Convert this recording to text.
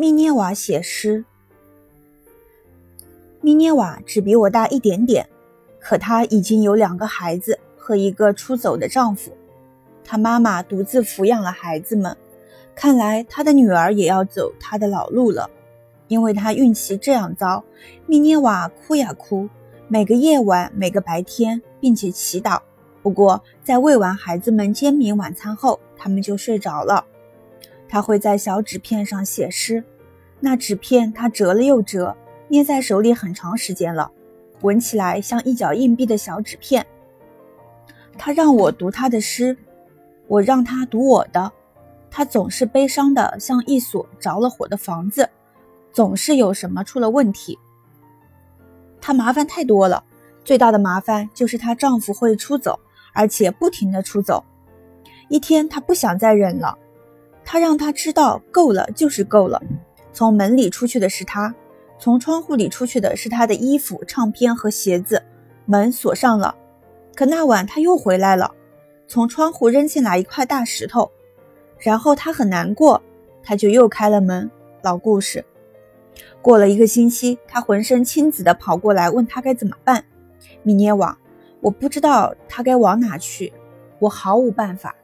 密涅瓦写诗。密涅瓦只比我大一点点，可她已经有两个孩子和一个出走的丈夫。她妈妈独自抚养了孩子们，看来她的女儿也要走她的老路了，因为她运气这样糟。密涅瓦哭呀哭，每个夜晚，每个白天，并且祈祷。不过，在喂完孩子们煎饼晚餐后，他们就睡着了。他会在小纸片上写诗，那纸片他折了又折，捏在手里很长时间了，闻起来像一角硬币的小纸片。他让我读他的诗，我让他读我的。他总是悲伤的，像一所着了火的房子，总是有什么出了问题。他麻烦太多了，最大的麻烦就是她丈夫会出走，而且不停的出走。一天，她不想再忍了。他让他知道够了就是够了。从门里出去的是他，从窗户里出去的是他的衣服、唱片和鞋子。门锁上了，可那晚他又回来了，从窗户扔进来一块大石头，然后他很难过，他就又开了门。老故事。过了一个星期，他浑身青紫的跑过来问他该怎么办。米涅瓦，我不知道他该往哪去，我毫无办法。